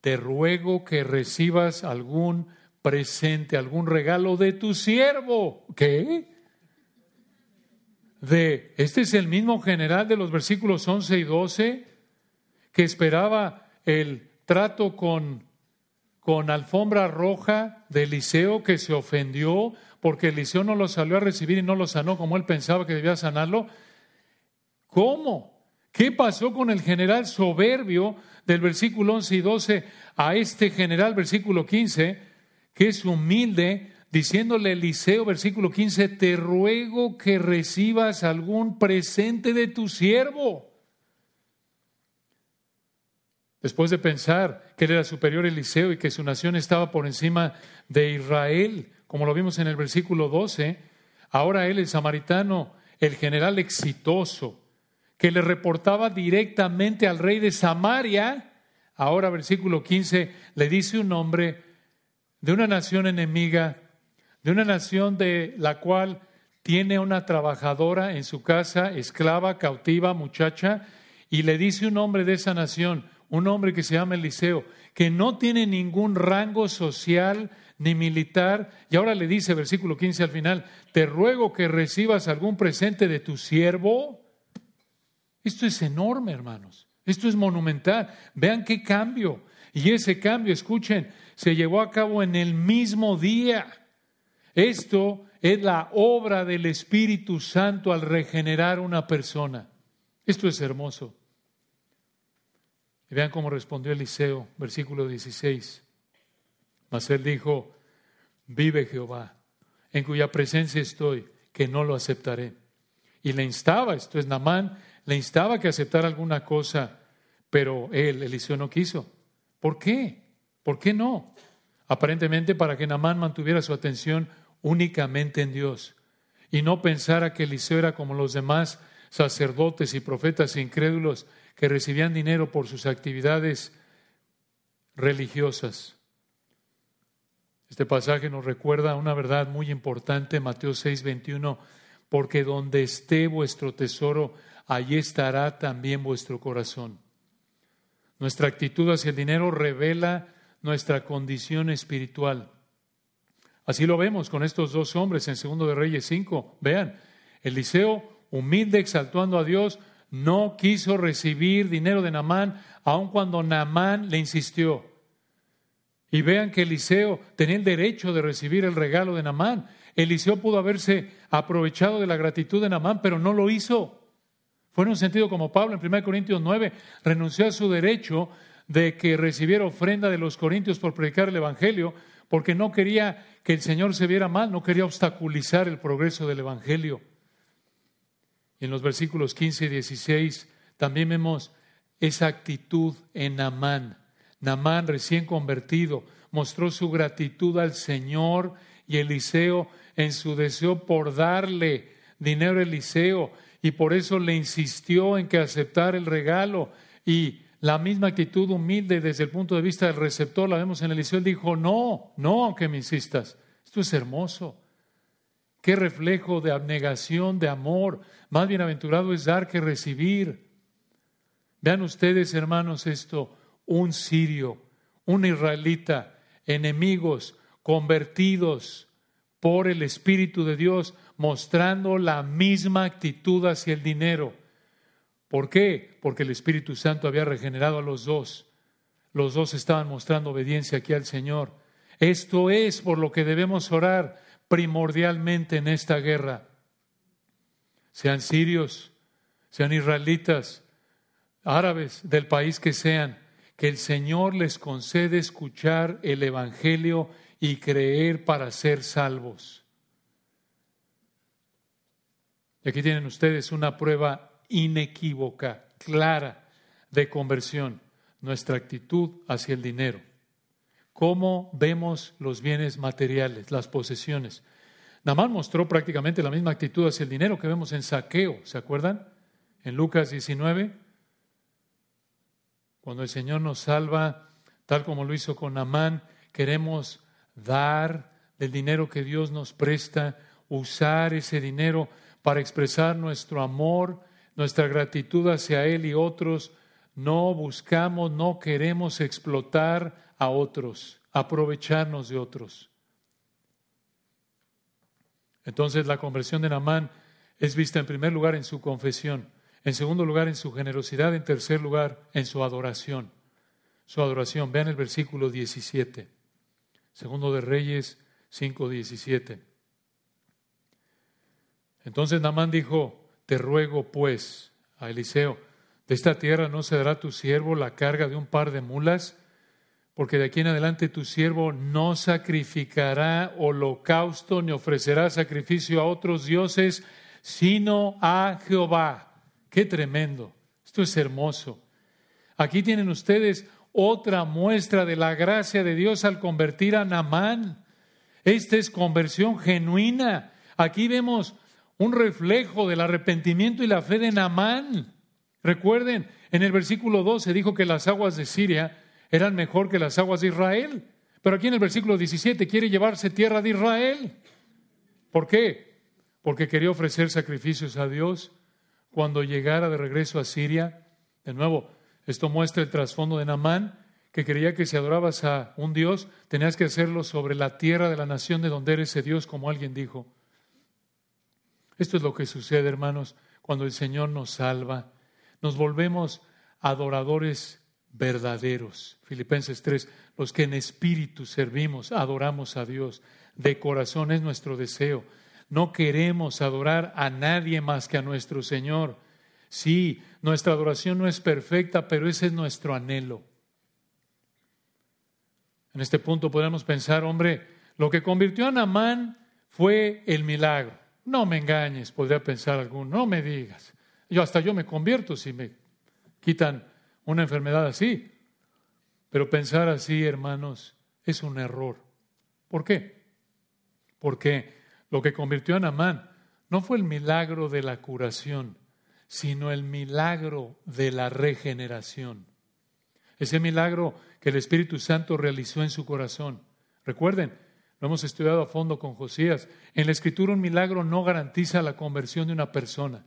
te ruego que recibas algún presente, algún regalo de tu siervo. ¿Qué? De, este es el mismo general de los versículos 11 y 12 que esperaba el trato con, con alfombra roja de Eliseo que se ofendió porque Eliseo no lo salió a recibir y no lo sanó como él pensaba que debía sanarlo. ¿Cómo? ¿Qué pasó con el general soberbio del versículo 11 y 12 a este general, versículo 15, que es humilde, diciéndole Eliseo, versículo 15, te ruego que recibas algún presente de tu siervo? Después de pensar que él era superior a Eliseo y que su nación estaba por encima de Israel, como lo vimos en el versículo 12, ahora él, el samaritano, el general exitoso, que le reportaba directamente al rey de Samaria, ahora versículo 15, le dice un nombre de una nación enemiga, de una nación de la cual tiene una trabajadora en su casa, esclava, cautiva, muchacha, y le dice un hombre de esa nación, un hombre que se llama Eliseo, que no tiene ningún rango social, ni militar. Y ahora le dice, versículo 15 al final, te ruego que recibas algún presente de tu siervo. Esto es enorme, hermanos. Esto es monumental. Vean qué cambio. Y ese cambio, escuchen, se llevó a cabo en el mismo día. Esto es la obra del Espíritu Santo al regenerar una persona. Esto es hermoso. Vean cómo respondió Eliseo, versículo 16. Mas él dijo, vive Jehová, en cuya presencia estoy, que no lo aceptaré. Y le instaba, esto es Namán, le instaba que aceptara alguna cosa, pero él, Eliseo, no quiso. ¿Por qué? ¿Por qué no? Aparentemente para que Namán mantuviera su atención únicamente en Dios y no pensara que Eliseo era como los demás sacerdotes y profetas incrédulos que recibían dinero por sus actividades religiosas. Este pasaje nos recuerda una verdad muy importante, Mateo 6, 21, porque donde esté vuestro tesoro, allí estará también vuestro corazón. Nuestra actitud hacia el dinero revela nuestra condición espiritual. Así lo vemos con estos dos hombres en Segundo de Reyes 5. Vean, Eliseo, humilde, exaltando a Dios, no quiso recibir dinero de Namán, aun cuando Namán le insistió. Y vean que Eliseo tenía el derecho de recibir el regalo de Namán. Eliseo pudo haberse aprovechado de la gratitud de Namán, pero no lo hizo. Fue en un sentido como Pablo en 1 Corintios 9 renunció a su derecho de que recibiera ofrenda de los corintios por predicar el Evangelio, porque no quería que el Señor se viera mal, no quería obstaculizar el progreso del Evangelio. En los versículos 15 y 16 también vemos esa actitud en Namán. Namán, recién convertido, mostró su gratitud al Señor y Eliseo en su deseo por darle dinero a Eliseo y por eso le insistió en que aceptara el regalo y la misma actitud humilde desde el punto de vista del receptor la vemos en Eliseo. Él dijo, no, no, aunque me insistas. Esto es hermoso. Qué reflejo de abnegación, de amor. Más bienaventurado es dar que recibir. Vean ustedes, hermanos, esto. Un sirio, un israelita, enemigos, convertidos por el Espíritu de Dios, mostrando la misma actitud hacia el dinero. ¿Por qué? Porque el Espíritu Santo había regenerado a los dos. Los dos estaban mostrando obediencia aquí al Señor. Esto es por lo que debemos orar primordialmente en esta guerra. Sean sirios, sean israelitas, árabes, del país que sean, que el Señor les concede escuchar el Evangelio y creer para ser salvos. Y aquí tienen ustedes una prueba inequívoca, clara de conversión, nuestra actitud hacia el dinero. ¿Cómo vemos los bienes materiales, las posesiones? Namán mostró prácticamente la misma actitud hacia el dinero que vemos en saqueo, ¿se acuerdan? En Lucas 19, cuando el Señor nos salva, tal como lo hizo con Namán, queremos dar del dinero que Dios nos presta, usar ese dinero para expresar nuestro amor nuestra gratitud hacia Él y otros, no buscamos, no queremos explotar a otros, aprovecharnos de otros. Entonces la conversión de Namán es vista en primer lugar en su confesión, en segundo lugar en su generosidad, en tercer lugar en su adoración. Su adoración. Vean el versículo 17, segundo de Reyes 5, 17. Entonces Namán dijo, te ruego, pues, a Eliseo, de esta tierra no se dará tu siervo la carga de un par de mulas, porque de aquí en adelante tu siervo no sacrificará holocausto ni ofrecerá sacrificio a otros dioses, sino a Jehová. Qué tremendo. Esto es hermoso. Aquí tienen ustedes otra muestra de la gracia de Dios al convertir a Namán. Esta es conversión genuina. Aquí vemos un reflejo del arrepentimiento y la fe de Naamán. Recuerden, en el versículo 12 dijo que las aguas de Siria eran mejor que las aguas de Israel. Pero aquí en el versículo 17 quiere llevarse tierra de Israel. ¿Por qué? Porque quería ofrecer sacrificios a Dios cuando llegara de regreso a Siria. De nuevo, esto muestra el trasfondo de Naamán, que creía que si adorabas a un Dios, tenías que hacerlo sobre la tierra de la nación de donde eres ese Dios, como alguien dijo. Esto es lo que sucede, hermanos, cuando el Señor nos salva. Nos volvemos adoradores verdaderos. Filipenses 3, los que en espíritu servimos, adoramos a Dios. De corazón es nuestro deseo. No queremos adorar a nadie más que a nuestro Señor. Sí, nuestra adoración no es perfecta, pero ese es nuestro anhelo. En este punto podemos pensar, hombre, lo que convirtió a Namán fue el milagro. No me engañes, podría pensar alguno, no me digas. Yo hasta yo me convierto si me quitan una enfermedad así. Pero pensar así, hermanos, es un error. ¿Por qué? Porque lo que convirtió a Namán no fue el milagro de la curación, sino el milagro de la regeneración. Ese milagro que el Espíritu Santo realizó en su corazón. Recuerden, lo hemos estudiado a fondo con Josías. En la Escritura un milagro no garantiza la conversión de una persona.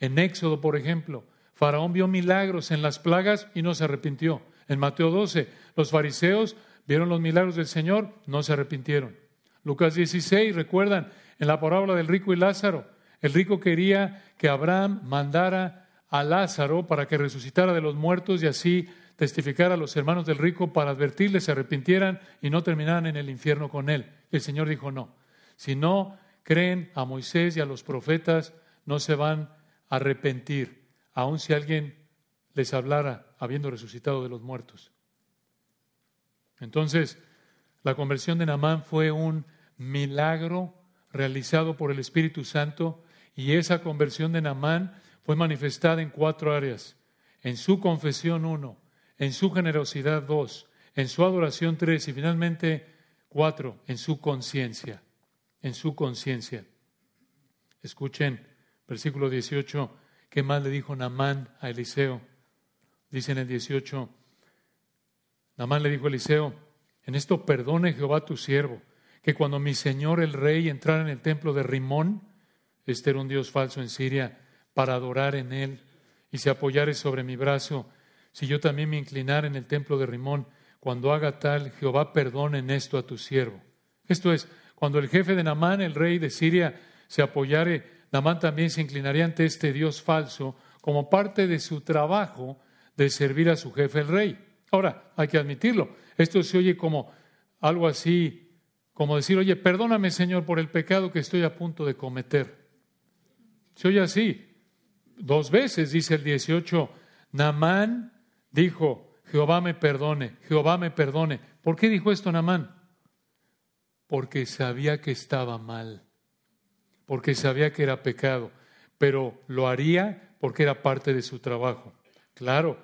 En Éxodo, por ejemplo, Faraón vio milagros en las plagas y no se arrepintió. En Mateo 12, los fariseos vieron los milagros del Señor, no se arrepintieron. Lucas 16, recuerdan, en la parábola del rico y Lázaro, el rico quería que Abraham mandara a Lázaro para que resucitara de los muertos y así testificara a los hermanos del rico para advertirles, se arrepintieran y no terminaran en el infierno con él. El Señor dijo no. Si no creen a Moisés y a los profetas, no se van arrepentir aun si alguien les hablara habiendo resucitado de los muertos. Entonces, la conversión de Namán fue un milagro realizado por el Espíritu Santo y esa conversión de Namán fue manifestada en cuatro áreas. En su confesión uno, en su generosidad dos, en su adoración tres y finalmente cuatro, en su conciencia, en su conciencia. Escuchen, versículo 18, ¿Qué más le dijo Namán a Eliseo? Dice en el 18, Namán le dijo a Eliseo, en esto perdone Jehová tu siervo, que cuando mi señor el rey entrara en el templo de Rimón, este era un dios falso en Siria, para adorar en él, y se apoyare sobre mi brazo, si yo también me inclinara en el templo de Rimón, cuando haga tal, Jehová perdone en esto a tu siervo. Esto es, cuando el jefe de Namán, el rey de Siria, se apoyare Namán también se inclinaría ante este Dios falso como parte de su trabajo de servir a su jefe el rey. Ahora, hay que admitirlo, esto se oye como algo así, como decir, oye, perdóname Señor por el pecado que estoy a punto de cometer. Se oye así. Dos veces dice el 18, Namán dijo, Jehová me perdone, Jehová me perdone. ¿Por qué dijo esto Namán? Porque sabía que estaba mal porque sabía que era pecado, pero lo haría porque era parte de su trabajo. Claro,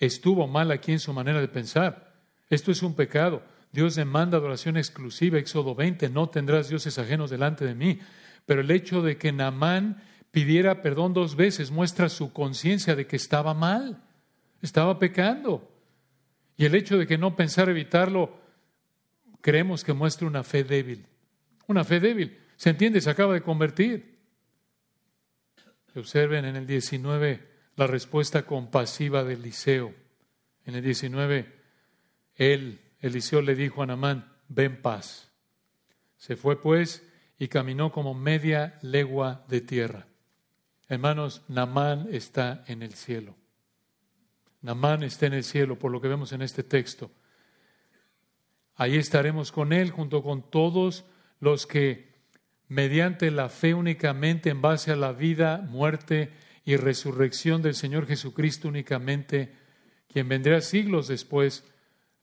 estuvo mal aquí en su manera de pensar. Esto es un pecado. Dios demanda adoración exclusiva, Éxodo 20, no tendrás dioses ajenos delante de mí. Pero el hecho de que Namán pidiera perdón dos veces muestra su conciencia de que estaba mal, estaba pecando. Y el hecho de que no pensar evitarlo, creemos que muestra una fe débil. Una fe débil. ¿Se entiende? Se acaba de convertir. Observen en el 19 la respuesta compasiva de Eliseo. En el 19, él, Eliseo le dijo a Namán, ven paz. Se fue pues y caminó como media legua de tierra. Hermanos, Namán está en el cielo. Namán está en el cielo, por lo que vemos en este texto. Ahí estaremos con él junto con todos los que mediante la fe únicamente en base a la vida, muerte y resurrección del Señor Jesucristo únicamente, quien vendrá siglos después,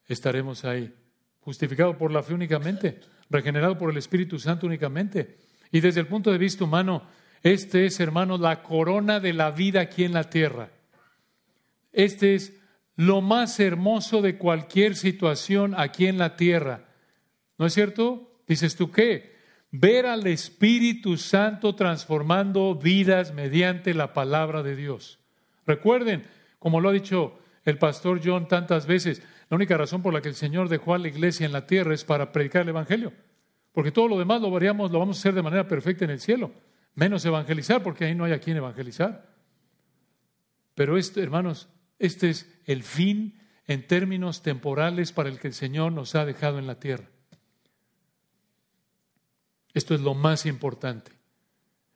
estaremos ahí. Justificado por la fe únicamente, regenerado por el Espíritu Santo únicamente. Y desde el punto de vista humano, este es, hermanos, la corona de la vida aquí en la tierra. Este es lo más hermoso de cualquier situación aquí en la tierra. ¿No es cierto? Dices tú, ¿qué? Ver al Espíritu Santo transformando vidas mediante la palabra de Dios. Recuerden, como lo ha dicho el pastor John tantas veces, la única razón por la que el Señor dejó a la iglesia en la tierra es para predicar el Evangelio. Porque todo lo demás lo, variamos, lo vamos a hacer de manera perfecta en el cielo. Menos evangelizar, porque ahí no hay a quien evangelizar. Pero esto, hermanos, este es el fin en términos temporales para el que el Señor nos ha dejado en la tierra. Esto es lo más importante.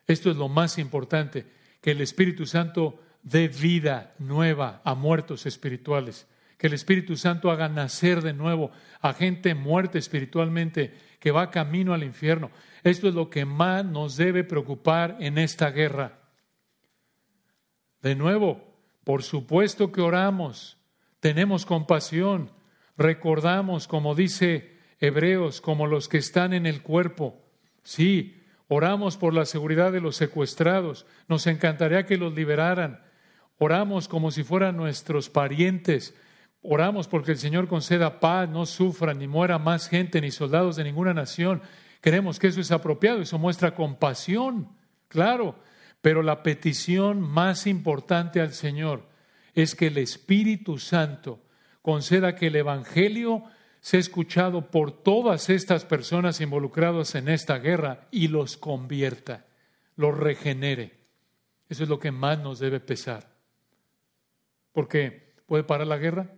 Esto es lo más importante, que el Espíritu Santo dé vida nueva a muertos espirituales. Que el Espíritu Santo haga nacer de nuevo a gente muerta espiritualmente que va camino al infierno. Esto es lo que más nos debe preocupar en esta guerra. De nuevo, por supuesto que oramos, tenemos compasión, recordamos, como dice Hebreos, como los que están en el cuerpo. Sí, oramos por la seguridad de los secuestrados, nos encantaría que los liberaran. Oramos como si fueran nuestros parientes. Oramos porque el Señor conceda paz, no sufra, ni muera más gente, ni soldados de ninguna nación. Creemos que eso es apropiado, eso muestra compasión, claro, pero la petición más importante al Señor es que el Espíritu Santo conceda que el Evangelio sea escuchado por todas estas personas involucradas en esta guerra y los convierta, los regenere. Eso es lo que más nos debe pesar. Porque puede parar la guerra,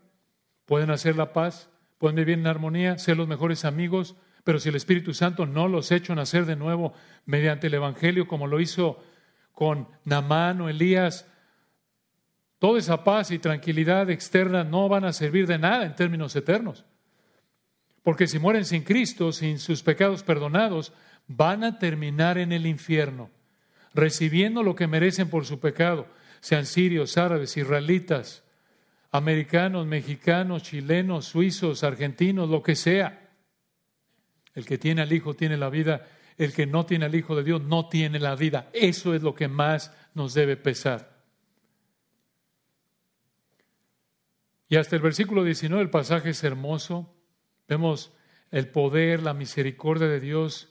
pueden hacer la paz, pueden vivir en armonía, ser los mejores amigos, pero si el Espíritu Santo no los ha hecho nacer de nuevo mediante el Evangelio, como lo hizo con Namán o Elías, toda esa paz y tranquilidad externa no van a servir de nada en términos eternos. Porque si mueren sin Cristo, sin sus pecados perdonados, van a terminar en el infierno, recibiendo lo que merecen por su pecado, sean sirios, árabes, israelitas, americanos, mexicanos, chilenos, suizos, argentinos, lo que sea. El que tiene al Hijo tiene la vida, el que no tiene al Hijo de Dios no tiene la vida. Eso es lo que más nos debe pesar. Y hasta el versículo 19 el pasaje es hermoso. Vemos el poder, la misericordia de Dios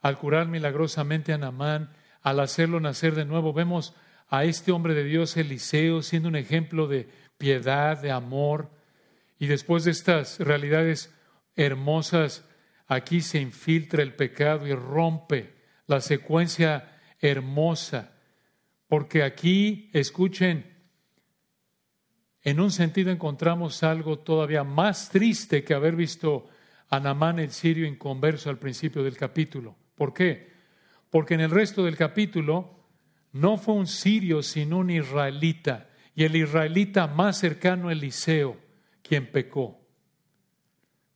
al curar milagrosamente a Namán, al hacerlo nacer de nuevo. Vemos a este hombre de Dios, Eliseo, siendo un ejemplo de piedad, de amor. Y después de estas realidades hermosas, aquí se infiltra el pecado y rompe la secuencia hermosa, porque aquí, escuchen, en un sentido encontramos algo todavía más triste que haber visto a Namán el sirio inconverso al principio del capítulo. ¿Por qué? Porque en el resto del capítulo no fue un sirio sino un israelita, y el israelita más cercano a Eliseo, quien pecó.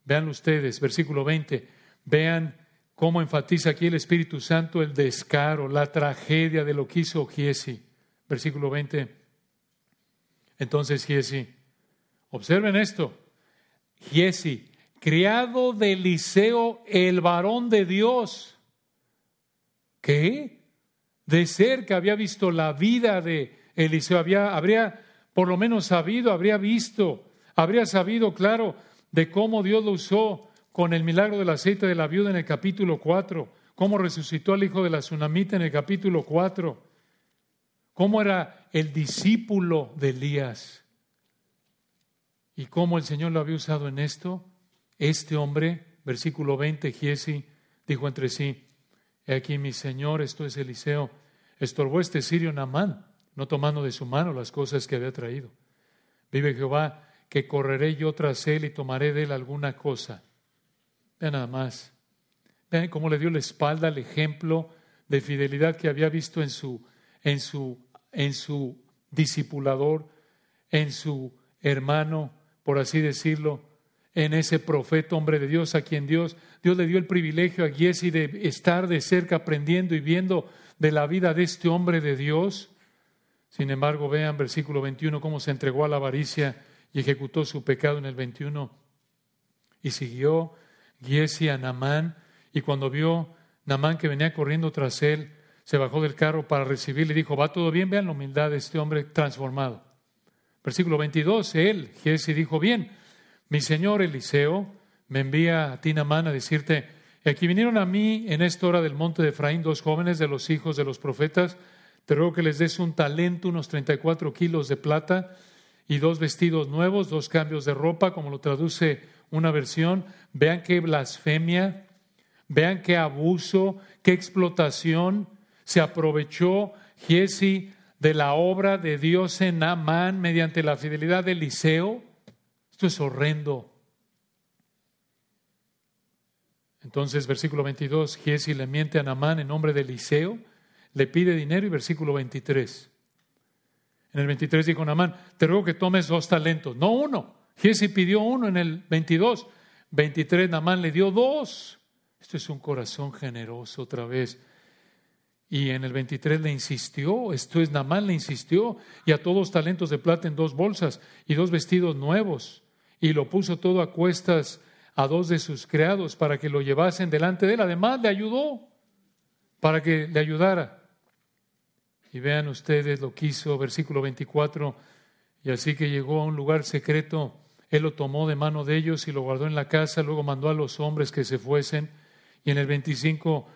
Vean ustedes, versículo 20, vean cómo enfatiza aquí el Espíritu Santo el descaro, la tragedia de lo que hizo Giesi. Versículo 20. Entonces Giesi, observen esto, Giesi, criado de Eliseo, el varón de Dios, ¿qué? De cerca había visto la vida de Eliseo, habría por lo menos sabido, habría visto, habría sabido, claro, de cómo Dios lo usó con el milagro del aceite de la viuda en el capítulo 4, cómo resucitó al hijo de la tsunamita en el capítulo 4, cómo era el discípulo de Elías y cómo el Señor lo había usado en esto. Este hombre, versículo 20, Giesi, dijo entre sí, He aquí mi Señor, esto es Eliseo, estorbó este sirio Namán, no tomando de su mano las cosas que había traído. Vive Jehová, que correré yo tras él y tomaré de él alguna cosa. Vean nada más. Vean cómo le dio la espalda al ejemplo de fidelidad que había visto en su, en su, en su discipulador, en su hermano, por así decirlo, en ese profeta, hombre de Dios, a quien Dios, Dios le dio el privilegio a Giesi de estar de cerca aprendiendo y viendo de la vida de este hombre de Dios. Sin embargo, vean versículo 21 cómo se entregó a la avaricia y ejecutó su pecado en el 21. Y siguió Giesi a Namán, y cuando vio Namán que venía corriendo tras él, se bajó del carro para recibirle y dijo, va todo bien, vean la humildad de este hombre transformado. Versículo 22, él, Giesi, dijo, bien, mi señor Eliseo me envía a ti, Namán, a decirte, aquí vinieron a mí en esta hora del monte de Efraín dos jóvenes de los hijos de los profetas, te ruego que les des un talento, unos 34 kilos de plata y dos vestidos nuevos, dos cambios de ropa, como lo traduce una versión. Vean qué blasfemia, vean qué abuso, qué explotación. Se aprovechó Giesi de la obra de Dios en Amán mediante la fidelidad de Eliseo. Esto es horrendo. Entonces, versículo 22, Giesi le miente a Namán en nombre de Eliseo, le pide dinero y versículo 23. En el 23 dijo Namán, te ruego que tomes dos talentos, no uno. Giesi pidió uno en el 22. 23 Namán le dio dos. Esto es un corazón generoso otra vez. Y en el 23 le insistió, esto es Namán le insistió, y a todos talentos de plata en dos bolsas y dos vestidos nuevos. Y lo puso todo a cuestas a dos de sus criados para que lo llevasen delante de él. Además le ayudó para que le ayudara. Y vean ustedes lo que hizo, versículo 24, y así que llegó a un lugar secreto, él lo tomó de mano de ellos y lo guardó en la casa, luego mandó a los hombres que se fuesen, y en el 25,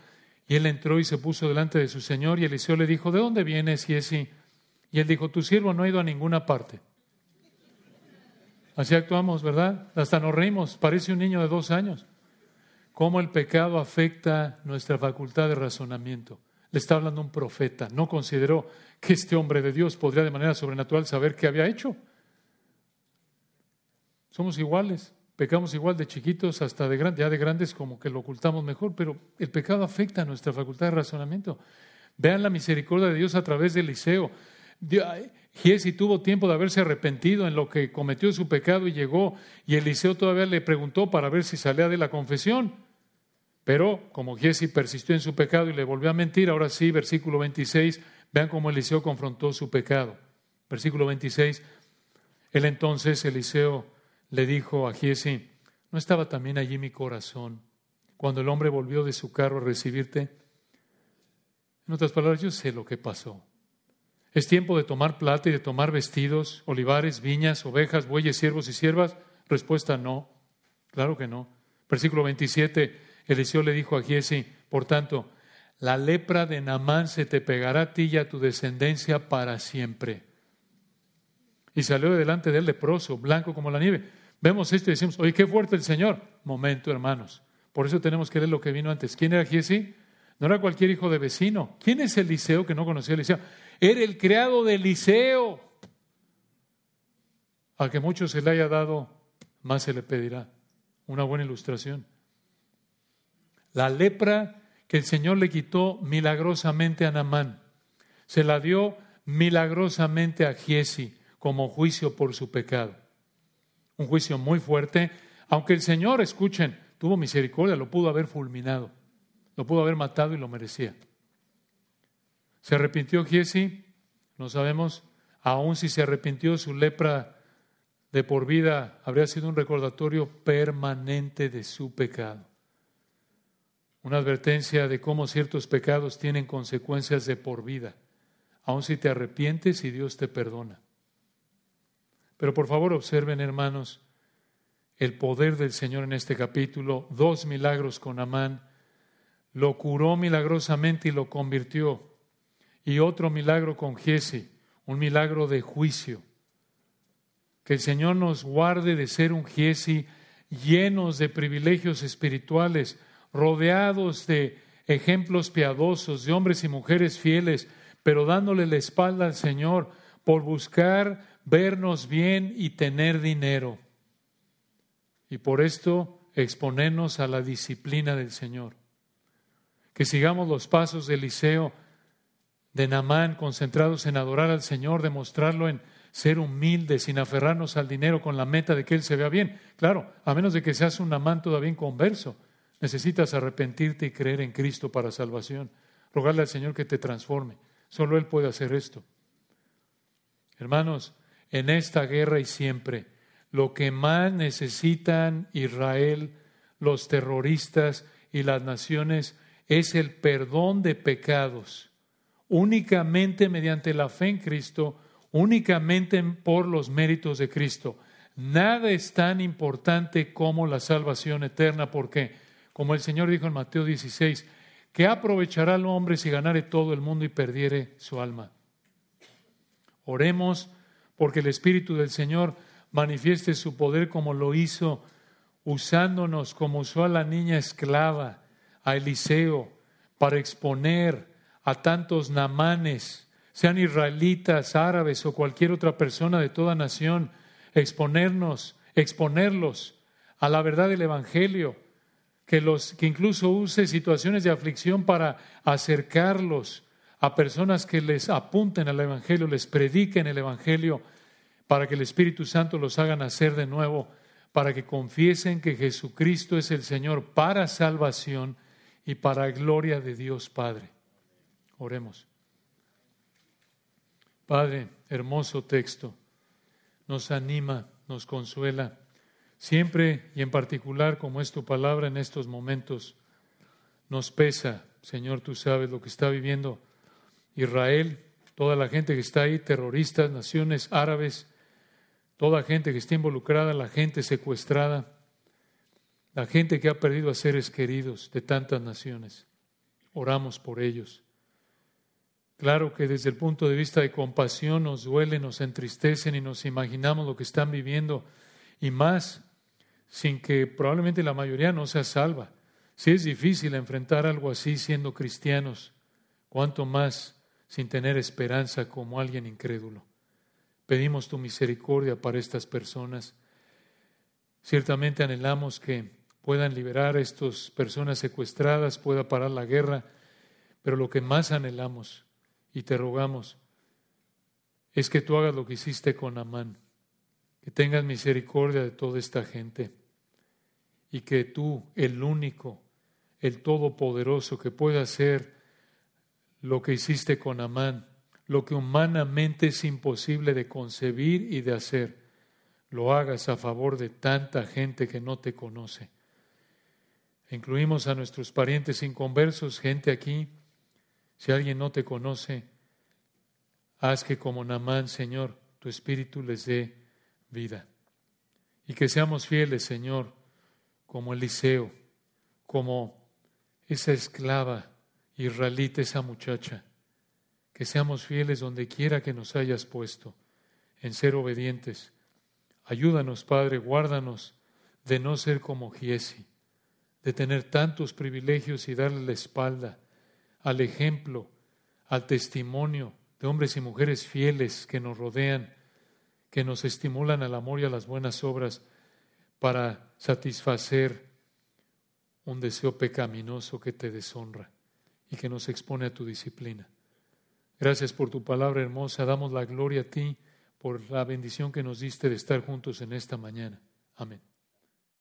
y él entró y se puso delante de su señor, y Eliseo le dijo, ¿de dónde vienes, así? Y él dijo, tu siervo no ha ido a ninguna parte. Así actuamos, ¿verdad? Hasta nos reímos, parece un niño de dos años. Cómo el pecado afecta nuestra facultad de razonamiento. Le está hablando un profeta. No consideró que este hombre de Dios podría de manera sobrenatural saber qué había hecho. Somos iguales, pecamos igual de chiquitos hasta de grandes, ya de grandes como que lo ocultamos mejor, pero el pecado afecta a nuestra facultad de razonamiento. Vean la misericordia de Dios a través de Eliseo. Giesi tuvo tiempo de haberse arrepentido en lo que cometió su pecado y llegó, y Eliseo todavía le preguntó para ver si salía de la confesión. Pero como Giesi persistió en su pecado y le volvió a mentir, ahora sí, versículo 26, vean cómo Eliseo confrontó su pecado. Versículo 26, él entonces, Eliseo, le dijo a Giesi, ¿no estaba también allí mi corazón cuando el hombre volvió de su carro a recibirte? En otras palabras, yo sé lo que pasó. ¿Es tiempo de tomar plata y de tomar vestidos, olivares, viñas, ovejas, bueyes, siervos y siervas? Respuesta no. Claro que no. Versículo 27. Eliseo le dijo a Giesi, por tanto, la lepra de Naamán se te pegará a ti y a tu descendencia para siempre. Y salió delante del leproso, blanco como la nieve. Vemos esto y decimos, oye, qué fuerte el Señor. Momento, hermanos. Por eso tenemos que leer lo que vino antes. ¿Quién era Giesi? No era cualquier hijo de vecino. ¿Quién es Eliseo que no conocía a Eliseo? Era el creado de Eliseo. Al que mucho se le haya dado, más se le pedirá. Una buena ilustración. La lepra que el Señor le quitó milagrosamente a Namán, se la dio milagrosamente a Giesi como juicio por su pecado. Un juicio muy fuerte, aunque el Señor, escuchen, tuvo misericordia, lo pudo haber fulminado, lo pudo haber matado y lo merecía. ¿Se arrepintió Giesi? No sabemos. Aún si se arrepintió, su lepra de por vida habría sido un recordatorio permanente de su pecado una advertencia de cómo ciertos pecados tienen consecuencias de por vida, aun si te arrepientes y Dios te perdona. Pero por favor observen, hermanos, el poder del Señor en este capítulo, dos milagros con Amán, lo curó milagrosamente y lo convirtió, y otro milagro con Giesi, un milagro de juicio. Que el Señor nos guarde de ser un Giesi llenos de privilegios espirituales, rodeados de ejemplos piadosos, de hombres y mujeres fieles, pero dándole la espalda al Señor por buscar vernos bien y tener dinero. Y por esto exponernos a la disciplina del Señor. Que sigamos los pasos de Eliseo, de Namán, concentrados en adorar al Señor, demostrarlo en ser humildes, sin aferrarnos al dinero con la meta de que Él se vea bien. Claro, a menos de que seas un Namán todavía inconverso. Necesitas arrepentirte y creer en Cristo para salvación. Rogarle al Señor que te transforme. Solo Él puede hacer esto. Hermanos, en esta guerra y siempre, lo que más necesitan Israel, los terroristas y las naciones es el perdón de pecados, únicamente mediante la fe en Cristo, únicamente por los méritos de Cristo. Nada es tan importante como la salvación eterna. ¿Por qué? Como el Señor dijo en Mateo 16, ¿qué aprovechará el hombre si ganare todo el mundo y perdiere su alma? Oremos porque el Espíritu del Señor manifieste su poder como lo hizo usándonos como usó a la niña esclava, a Eliseo, para exponer a tantos namanes, sean israelitas, árabes o cualquier otra persona de toda nación, exponernos, exponerlos a la verdad del Evangelio que, los, que incluso use situaciones de aflicción para acercarlos a personas que les apunten al Evangelio, les prediquen el Evangelio, para que el Espíritu Santo los haga nacer de nuevo, para que confiesen que Jesucristo es el Señor para salvación y para gloria de Dios Padre. Oremos. Padre, hermoso texto, nos anima, nos consuela, siempre y en particular como es tu palabra en estos momentos, nos pesa, Señor, tú sabes lo que está viviendo Israel, toda la gente que está ahí, terroristas, naciones árabes, toda gente que está involucrada, la gente secuestrada, la gente que ha perdido a seres queridos de tantas naciones. Oramos por ellos. Claro que desde el punto de vista de compasión nos duele, nos entristecen y nos imaginamos lo que están viviendo y más sin que probablemente la mayoría no sea salva. Si es difícil enfrentar algo así siendo cristianos, cuanto más sin tener esperanza como alguien incrédulo. Pedimos tu misericordia para estas personas. Ciertamente anhelamos que puedan liberar a estas personas secuestradas, pueda parar la guerra, pero lo que más anhelamos y te rogamos es que tú hagas lo que hiciste con Amán, que tengas misericordia de toda esta gente y que tú, el único, el todopoderoso que pueda hacer lo que hiciste con Amán, lo que humanamente es imposible de concebir y de hacer, lo hagas a favor de tanta gente que no te conoce. Incluimos a nuestros parientes inconversos, gente aquí. Si alguien no te conoce, haz que como Namán, Señor, tu espíritu les dé vida. Y que seamos fieles, Señor, como Eliseo, como esa esclava israelita, esa muchacha que seamos fieles donde quiera que nos hayas puesto, en ser obedientes. Ayúdanos, Padre, guárdanos de no ser como Giesi, de tener tantos privilegios y darle la espalda al ejemplo, al testimonio de hombres y mujeres fieles que nos rodean, que nos estimulan al amor y a las buenas obras para satisfacer un deseo pecaminoso que te deshonra y que nos expone a tu disciplina. Gracias por tu palabra hermosa. Damos la gloria a ti por la bendición que nos diste de estar juntos en esta mañana. Amén.